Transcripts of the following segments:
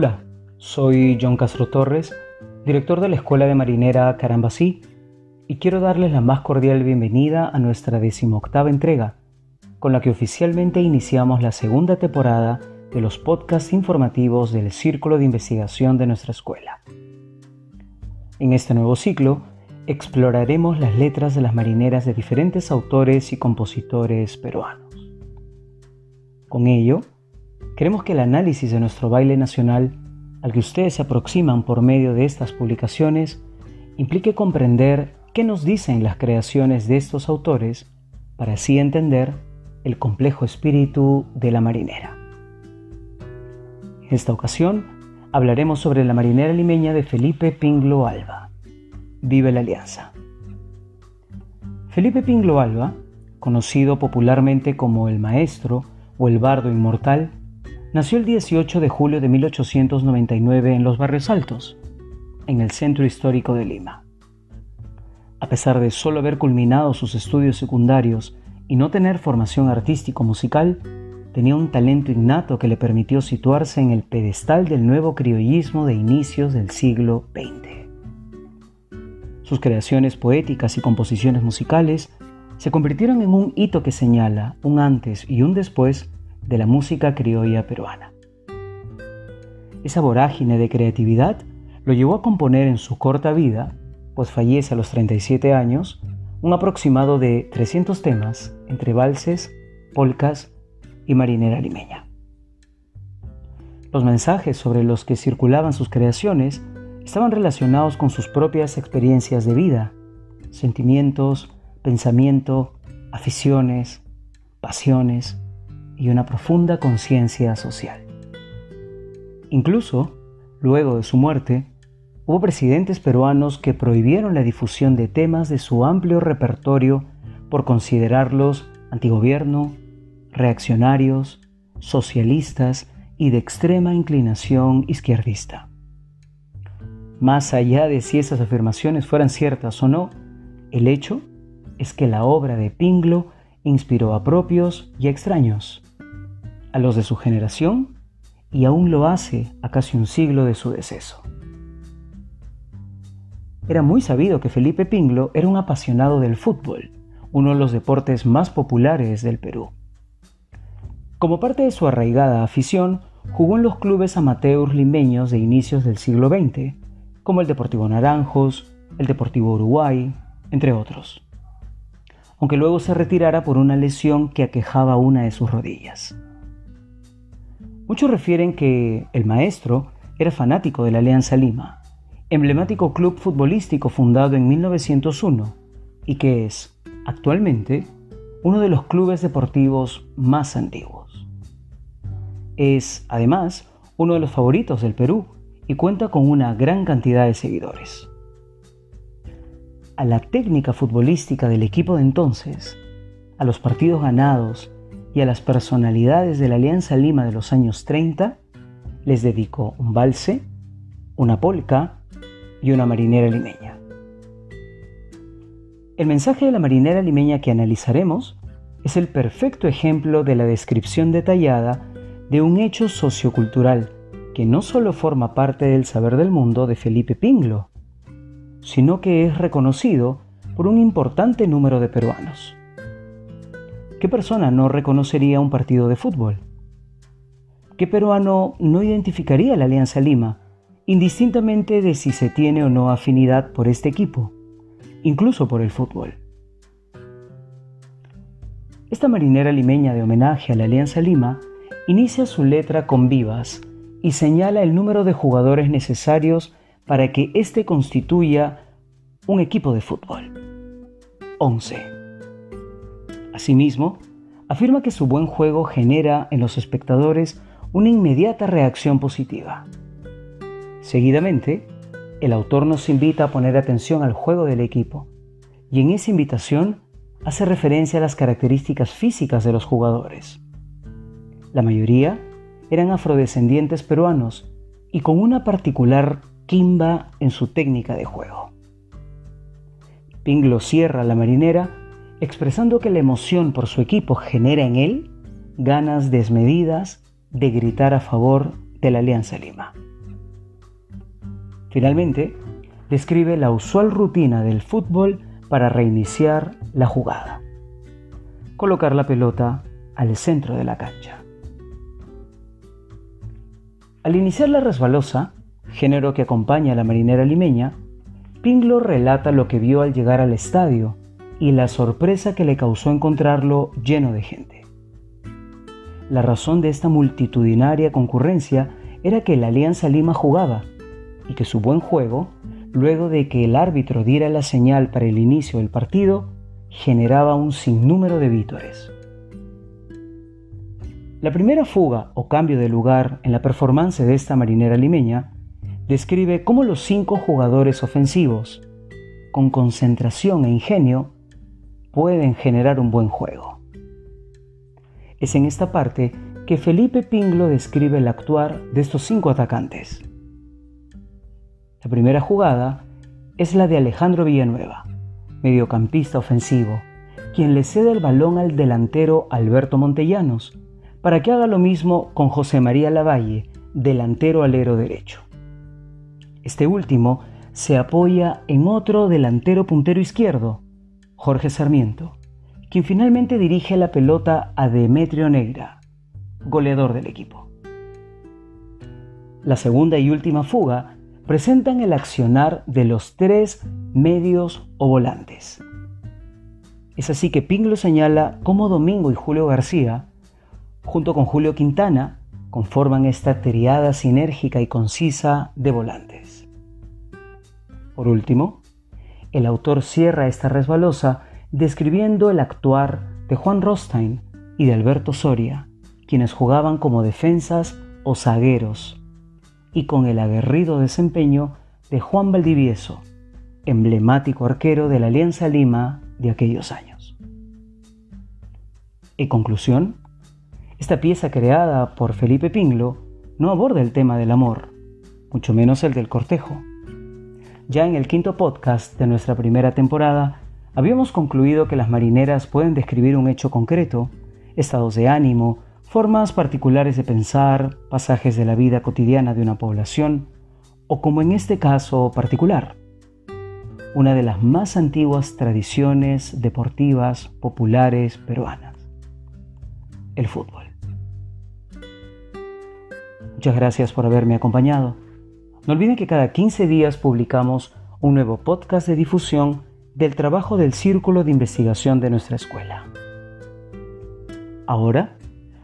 Hola, soy John Castro Torres, director de la Escuela de Marinera Carambasí, y quiero darles la más cordial bienvenida a nuestra decimoctava entrega, con la que oficialmente iniciamos la segunda temporada de los podcasts informativos del Círculo de Investigación de nuestra escuela. En este nuevo ciclo, exploraremos las letras de las marineras de diferentes autores y compositores peruanos. Con ello, queremos que el análisis de nuestro baile nacional, al que ustedes se aproximan por medio de estas publicaciones, implique comprender qué nos dicen las creaciones de estos autores para así entender el complejo espíritu de la marinera. En esta ocasión hablaremos sobre la marinera limeña de Felipe Pinglo Alba. Vive la Alianza. Felipe Pinglo Alba, conocido popularmente como el Maestro, o el bardo inmortal, nació el 18 de julio de 1899 en los Barrios Altos, en el centro histórico de Lima. A pesar de solo haber culminado sus estudios secundarios y no tener formación artístico-musical, tenía un talento innato que le permitió situarse en el pedestal del nuevo criollismo de inicios del siglo XX. Sus creaciones poéticas y composiciones musicales se convirtieron en un hito que señala un antes y un después de la música criolla peruana. Esa vorágine de creatividad lo llevó a componer en su corta vida, pues fallece a los 37 años, un aproximado de 300 temas entre valses, polcas y marinera limeña. Los mensajes sobre los que circulaban sus creaciones estaban relacionados con sus propias experiencias de vida, sentimientos, pensamiento, aficiones, pasiones y una profunda conciencia social. Incluso, luego de su muerte, hubo presidentes peruanos que prohibieron la difusión de temas de su amplio repertorio por considerarlos antigobierno, reaccionarios, socialistas y de extrema inclinación izquierdista. Más allá de si esas afirmaciones fueran ciertas o no, el hecho es que la obra de Pinglo inspiró a propios y extraños, a los de su generación y aún lo hace a casi un siglo de su deceso. Era muy sabido que Felipe Pinglo era un apasionado del fútbol, uno de los deportes más populares del Perú. Como parte de su arraigada afición, jugó en los clubes amateurs limeños de inicios del siglo XX, como el Deportivo Naranjos, el Deportivo Uruguay, entre otros aunque luego se retirara por una lesión que aquejaba una de sus rodillas. Muchos refieren que el maestro era fanático de la Alianza Lima, emblemático club futbolístico fundado en 1901 y que es, actualmente, uno de los clubes deportivos más antiguos. Es, además, uno de los favoritos del Perú y cuenta con una gran cantidad de seguidores a la técnica futbolística del equipo de entonces, a los partidos ganados y a las personalidades de la Alianza Lima de los años 30, les dedicó un valse, una polca y una marinera limeña. El mensaje de la marinera limeña que analizaremos es el perfecto ejemplo de la descripción detallada de un hecho sociocultural que no solo forma parte del saber del mundo de Felipe Pinglo, sino que es reconocido por un importante número de peruanos. ¿Qué persona no reconocería un partido de fútbol? ¿Qué peruano no identificaría la Alianza Lima, indistintamente de si se tiene o no afinidad por este equipo, incluso por el fútbol? Esta marinera limeña de homenaje a la Alianza Lima inicia su letra con vivas y señala el número de jugadores necesarios para que éste constituya un equipo de fútbol. 11. Asimismo, afirma que su buen juego genera en los espectadores una inmediata reacción positiva. Seguidamente, el autor nos invita a poner atención al juego del equipo, y en esa invitación hace referencia a las características físicas de los jugadores. La mayoría eran afrodescendientes peruanos y con una particular Kimba en su técnica de juego. Pinglo cierra la marinera expresando que la emoción por su equipo genera en él ganas desmedidas de gritar a favor de la Alianza Lima. Finalmente, describe la usual rutina del fútbol para reiniciar la jugada. Colocar la pelota al centro de la cancha. Al iniciar la resbalosa, género que acompaña a la marinera limeña, Pinglo relata lo que vio al llegar al estadio y la sorpresa que le causó encontrarlo lleno de gente. La razón de esta multitudinaria concurrencia era que la Alianza Lima jugaba y que su buen juego, luego de que el árbitro diera la señal para el inicio del partido, generaba un sinnúmero de vítores. La primera fuga o cambio de lugar en la performance de esta marinera limeña describe cómo los cinco jugadores ofensivos, con concentración e ingenio, pueden generar un buen juego. Es en esta parte que Felipe Pinglo describe el actuar de estos cinco atacantes. La primera jugada es la de Alejandro Villanueva, mediocampista ofensivo, quien le cede el balón al delantero Alberto Montellanos, para que haga lo mismo con José María Lavalle, delantero alero derecho. Este último se apoya en otro delantero puntero izquierdo, Jorge Sarmiento, quien finalmente dirige la pelota a Demetrio Negra, goleador del equipo. La segunda y última fuga presentan el accionar de los tres medios o volantes. Es así que Pinglo señala cómo Domingo y Julio García junto con Julio Quintana, conforman esta triada sinérgica y concisa de volantes. Por último, el autor cierra esta resbalosa describiendo el actuar de Juan Rostein y de Alberto Soria, quienes jugaban como defensas o zagueros, y con el aguerrido desempeño de Juan Valdivieso, emblemático arquero de la Alianza Lima de aquellos años. En conclusión, esta pieza creada por Felipe Pinglo no aborda el tema del amor, mucho menos el del cortejo. Ya en el quinto podcast de nuestra primera temporada, habíamos concluido que las marineras pueden describir un hecho concreto, estados de ánimo, formas particulares de pensar, pasajes de la vida cotidiana de una población, o como en este caso particular, una de las más antiguas tradiciones deportivas populares peruanas, el fútbol. Muchas gracias por haberme acompañado. No olviden que cada 15 días publicamos un nuevo podcast de difusión del trabajo del Círculo de Investigación de nuestra escuela. Ahora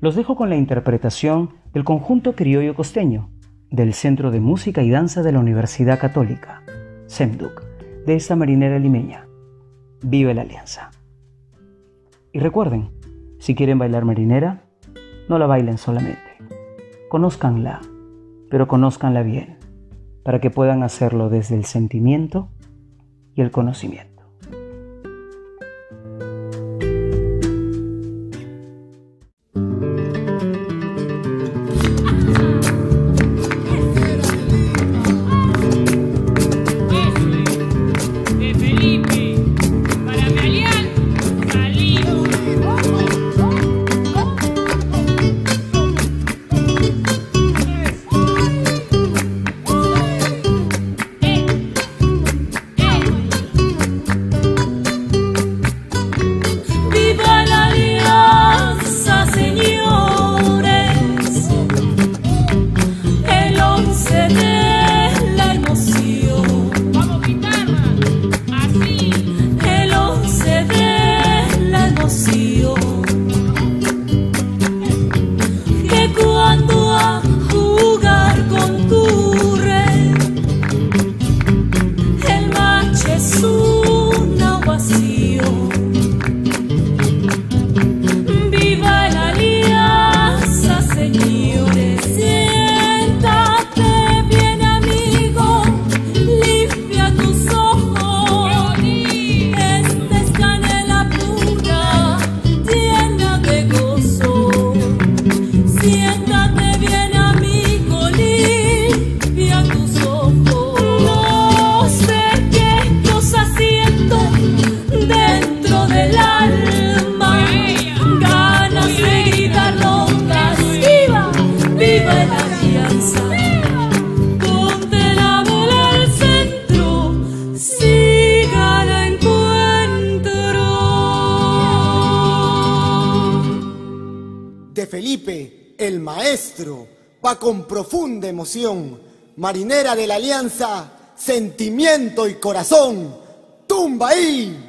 los dejo con la interpretación del conjunto criollo costeño del Centro de Música y Danza de la Universidad Católica, SEMDUC, de esta marinera limeña. Vive la alianza. Y recuerden, si quieren bailar marinera, no la bailen solamente conózcanla, pero conózcanla bien, para que puedan hacerlo desde el sentimiento y el conocimiento. you. Felipe, el maestro, va con profunda emoción, marinera de la alianza, sentimiento y corazón, tumba ahí.